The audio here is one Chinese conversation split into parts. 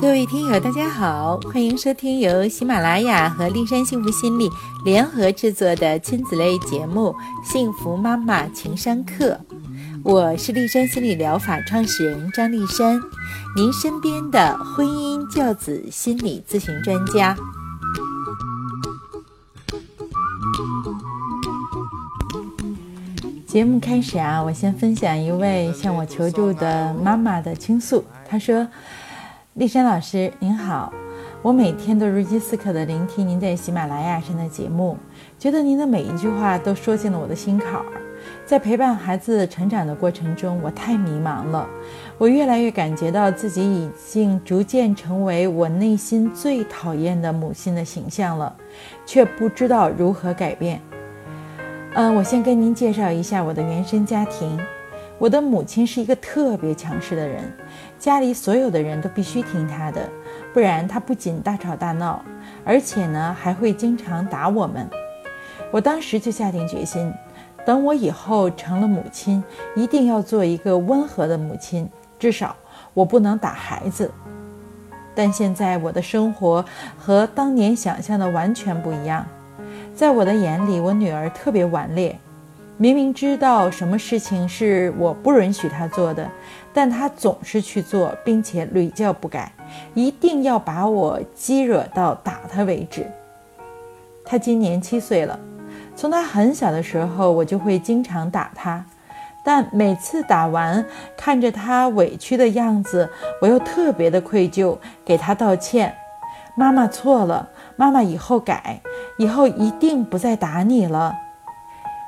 各位听友，大家好，欢迎收听由喜马拉雅和丽山幸福心理联合制作的亲子类节目《幸福妈妈情商课》。我是丽山心理疗法创始人张丽山，您身边的婚姻教子心理咨询专家。节目开始啊，我先分享一位向我求助的妈妈的倾诉。她说。丽珊老师您好，我每天都如饥似渴地聆听您在喜马拉雅上的节目，觉得您的每一句话都说进了我的心坎儿。在陪伴孩子成长的过程中，我太迷茫了，我越来越感觉到自己已经逐渐成为我内心最讨厌的母亲的形象了，却不知道如何改变。嗯，我先跟您介绍一下我的原生家庭。我的母亲是一个特别强势的人，家里所有的人都必须听她的，不然她不仅大吵大闹，而且呢还会经常打我们。我当时就下定决心，等我以后成了母亲，一定要做一个温和的母亲，至少我不能打孩子。但现在我的生活和当年想象的完全不一样，在我的眼里，我女儿特别顽劣。明明知道什么事情是我不允许他做的，但他总是去做，并且屡教不改，一定要把我激惹到打他为止。他今年七岁了，从他很小的时候，我就会经常打他，但每次打完，看着他委屈的样子，我又特别的愧疚，给他道歉：“妈妈错了，妈妈以后改，以后一定不再打你了。”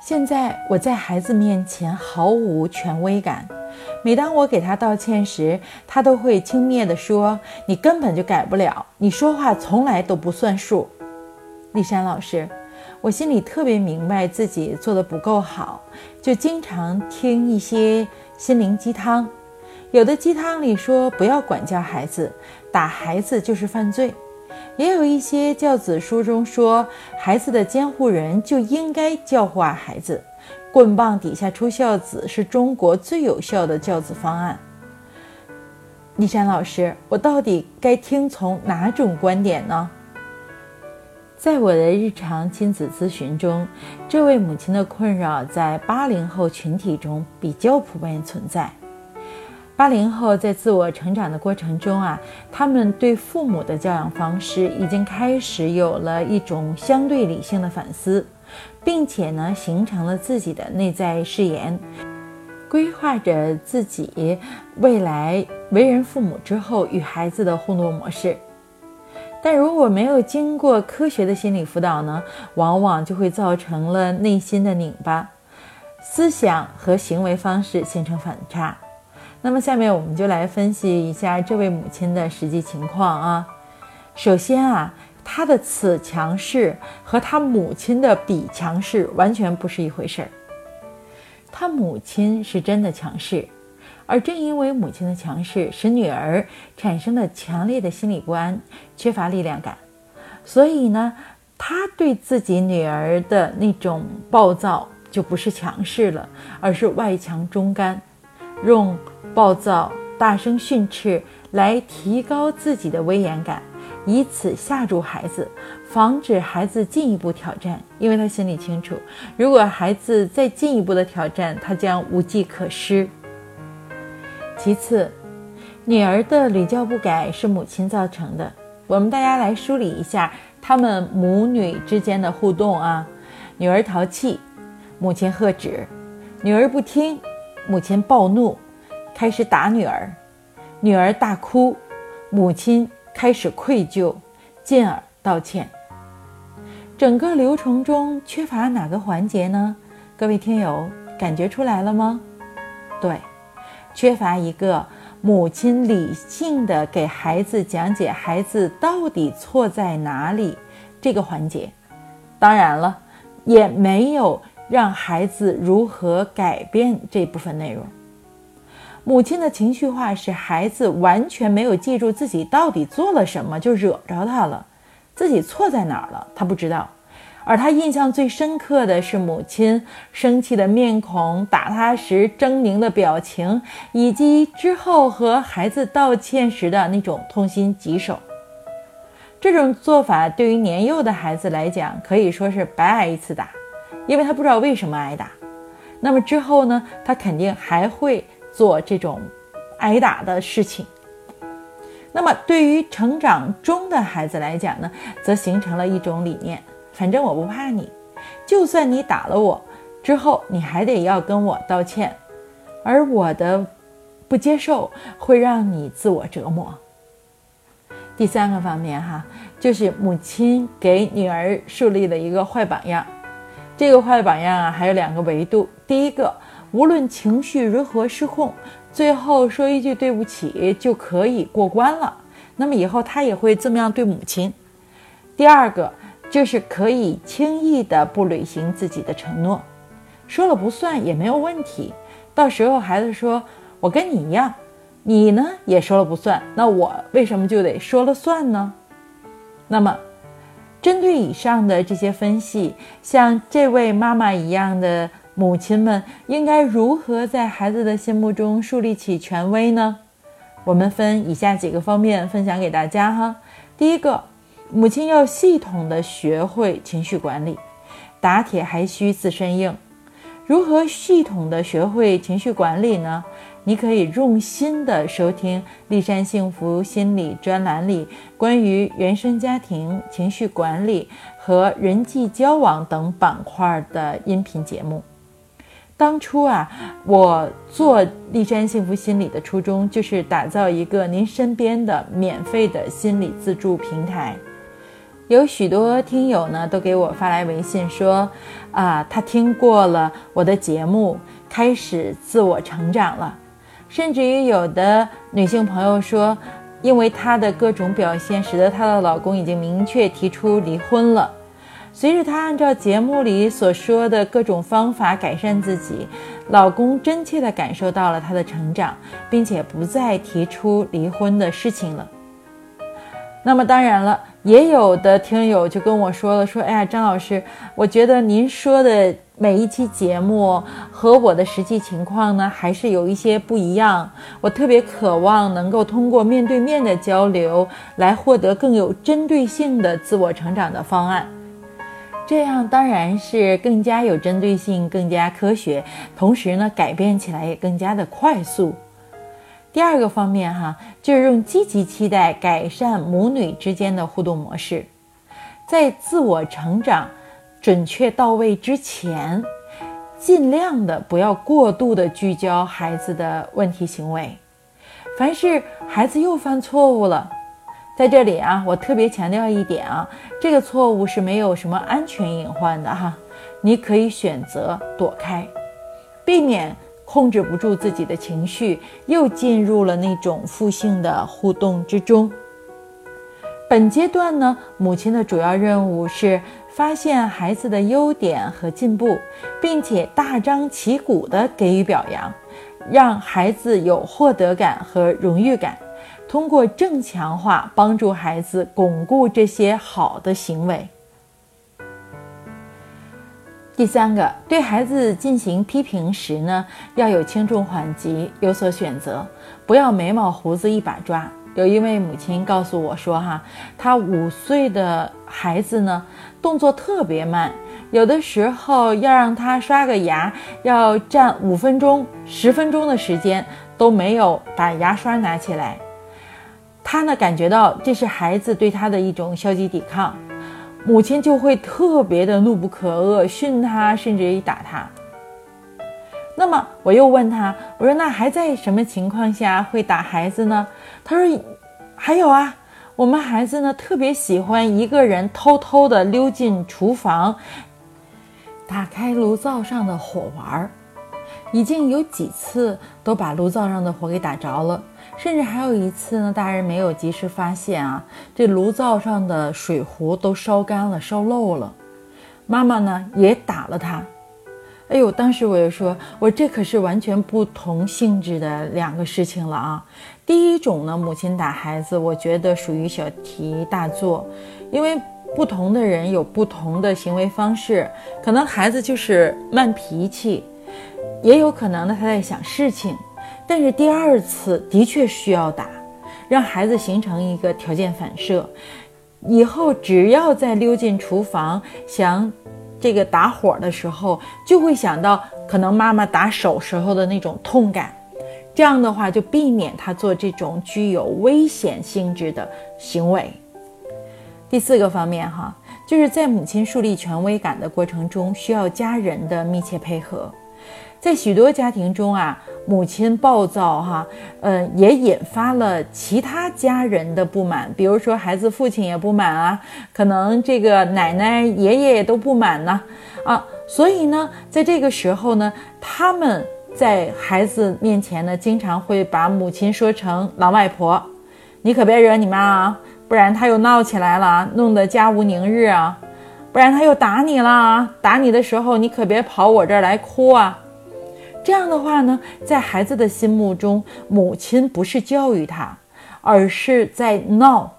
现在我在孩子面前毫无权威感，每当我给他道歉时，他都会轻蔑地说：“你根本就改不了，你说话从来都不算数。”丽珊老师，我心里特别明白自己做的不够好，就经常听一些心灵鸡汤，有的鸡汤里说不要管教孩子，打孩子就是犯罪。也有一些教子书中说，孩子的监护人就应该教化孩子，棍棒底下出孝子是中国最有效的教子方案。丽珊老师，我到底该听从哪种观点呢？在我的日常亲子咨询中，这位母亲的困扰在八零后群体中比较普遍存在。八零后在自我成长的过程中啊，他们对父母的教养方式已经开始有了一种相对理性的反思，并且呢，形成了自己的内在誓言，规划着自己未来为人父母之后与孩子的互动模式。但如果没有经过科学的心理辅导呢，往往就会造成了内心的拧巴，思想和行为方式形成反差。那么下面我们就来分析一下这位母亲的实际情况啊。首先啊，她的此强势和她母亲的彼强势完全不是一回事儿。她母亲是真的强势，而正因为母亲的强势，使女儿产生了强烈的心理不安，缺乏力量感。所以呢，她对自己女儿的那种暴躁就不是强势了，而是外强中干，用。暴躁、大声训斥来提高自己的威严感，以此吓住孩子，防止孩子进一步挑战。因为他心里清楚，如果孩子再进一步的挑战，他将无计可施。其次，女儿的屡教不改是母亲造成的。我们大家来梳理一下他们母女之间的互动啊。女儿淘气，母亲喝止；女儿不听，母亲暴怒。开始打女儿，女儿大哭，母亲开始愧疚，进而道歉。整个流程中缺乏哪个环节呢？各位听友感觉出来了吗？对，缺乏一个母亲理性的给孩子讲解孩子到底错在哪里这个环节。当然了，也没有让孩子如何改变这部分内容。母亲的情绪化使孩子完全没有记住自己到底做了什么，就惹着他了，自己错在哪儿了，他不知道。而他印象最深刻的是母亲生气的面孔、打他时狰狞的表情，以及之后和孩子道歉时的那种痛心疾首。这种做法对于年幼的孩子来讲，可以说是白挨一次打，因为他不知道为什么挨打。那么之后呢，他肯定还会做这种挨打的事情。那么对于成长中的孩子来讲呢，则形成了一种理念：反正我不怕你，就算你打了我之后，你还得要跟我道歉，而我的不接受会让你自我折磨。第三个方面哈，就是母亲给女儿树立了一个坏榜样。这个坏榜样啊，还有两个维度。第一个，无论情绪如何失控，最后说一句对不起就可以过关了。那么以后他也会这么样对母亲。第二个，就是可以轻易的不履行自己的承诺，说了不算也没有问题。到时候孩子说：“我跟你一样。”你呢也说了不算，那我为什么就得说了算呢？那么，针对以上的这些分析，像这位妈妈一样的母亲们，应该如何在孩子的心目中树立起权威呢？我们分以下几个方面分享给大家哈。第一个，母亲要系统的学会情绪管理，打铁还需自身硬。如何系统的学会情绪管理呢？你可以用心的收听立山幸福心理专栏里关于原生家庭、情绪管理和人际交往等板块的音频节目。当初啊，我做立山幸福心理的初衷就是打造一个您身边的免费的心理自助平台。有许多听友呢都给我发来微信说，啊，他听过了我的节目，开始自我成长了。甚至于有的女性朋友说，因为她的各种表现，使得她的老公已经明确提出离婚了。随着她按照节目里所说的各种方法改善自己，老公真切地感受到了她的成长，并且不再提出离婚的事情了。那么当然了，也有的听友就跟我说了，说：“哎呀，张老师，我觉得您说的。”每一期节目和我的实际情况呢，还是有一些不一样。我特别渴望能够通过面对面的交流，来获得更有针对性的自我成长的方案。这样当然是更加有针对性、更加科学，同时呢，改变起来也更加的快速。第二个方面哈，就是用积极期待改善母女之间的互动模式，在自我成长。准确到位之前，尽量的不要过度的聚焦孩子的问题行为。凡是孩子又犯错误了，在这里啊，我特别强调一点啊，这个错误是没有什么安全隐患的哈，你可以选择躲开，避免控制不住自己的情绪，又进入了那种负性的互动之中。本阶段呢，母亲的主要任务是。发现孩子的优点和进步，并且大张旗鼓地给予表扬，让孩子有获得感和荣誉感。通过正强化，帮助孩子巩固这些好的行为。第三个，对孩子进行批评时呢，要有轻重缓急，有所选择，不要眉毛胡子一把抓。有一位母亲告诉我说：“哈，她五岁的孩子呢，动作特别慢，有的时候要让他刷个牙，要站五分钟、十分钟的时间都没有把牙刷拿起来。他呢，感觉到这是孩子对他的一种消极抵抗，母亲就会特别的怒不可遏，训他，甚至于打他。那么我又问他，我说那还在什么情况下会打孩子呢？”他说：“还有啊，我们孩子呢特别喜欢一个人偷偷的溜进厨房，打开炉灶上的火玩儿，已经有几次都把炉灶上的火给打着了，甚至还有一次呢，大人没有及时发现啊，这炉灶上的水壶都烧干了、烧漏了，妈妈呢也打了他。哎呦，当时我就说，我这可是完全不同性质的两个事情了啊。”第一种呢，母亲打孩子，我觉得属于小题大做，因为不同的人有不同的行为方式，可能孩子就是慢脾气，也有可能呢他在想事情，但是第二次的确需要打，让孩子形成一个条件反射，以后只要在溜进厨房想这个打火的时候，就会想到可能妈妈打手时候的那种痛感，这样的话就避免他做这种具有危险性质的行为。第四个方面哈，就是在母亲树立权威感的过程中，需要家人的密切配合。在许多家庭中啊，母亲暴躁哈，嗯，也引发了其他家人的不满，比如说孩子父亲也不满啊，可能这个奶奶爷爷也都不满呢，啊，所以呢，在这个时候呢，他们在孩子面前呢，经常会把母亲说成老外婆，你可别惹你妈啊。不然她又闹起来了，弄得家无宁日啊！不然他又打你了，打你的时候你可别跑我这儿来哭啊！这样的话呢，在孩子的心目中，母亲不是教育他，而是在闹，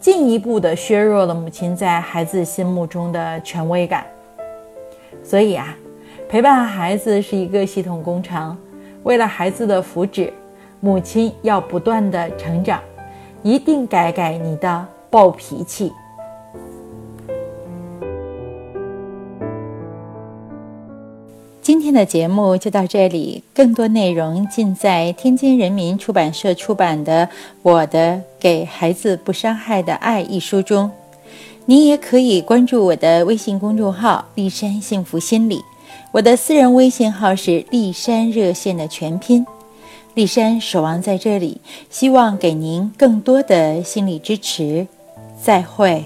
进一步的削弱了母亲在孩子心目中的权威感。所以啊，陪伴孩子是一个系统工程，为了孩子的福祉，母亲要不断的成长。一定改改你的暴脾气。今天的节目就到这里，更多内容尽在天津人民出版社出版的《我的给孩子不伤害的爱》一书中。您也可以关注我的微信公众号“丽山幸福心理”，我的私人微信号是“丽山热线”的全拼。丽山守望在这里，希望给您更多的心理支持。再会。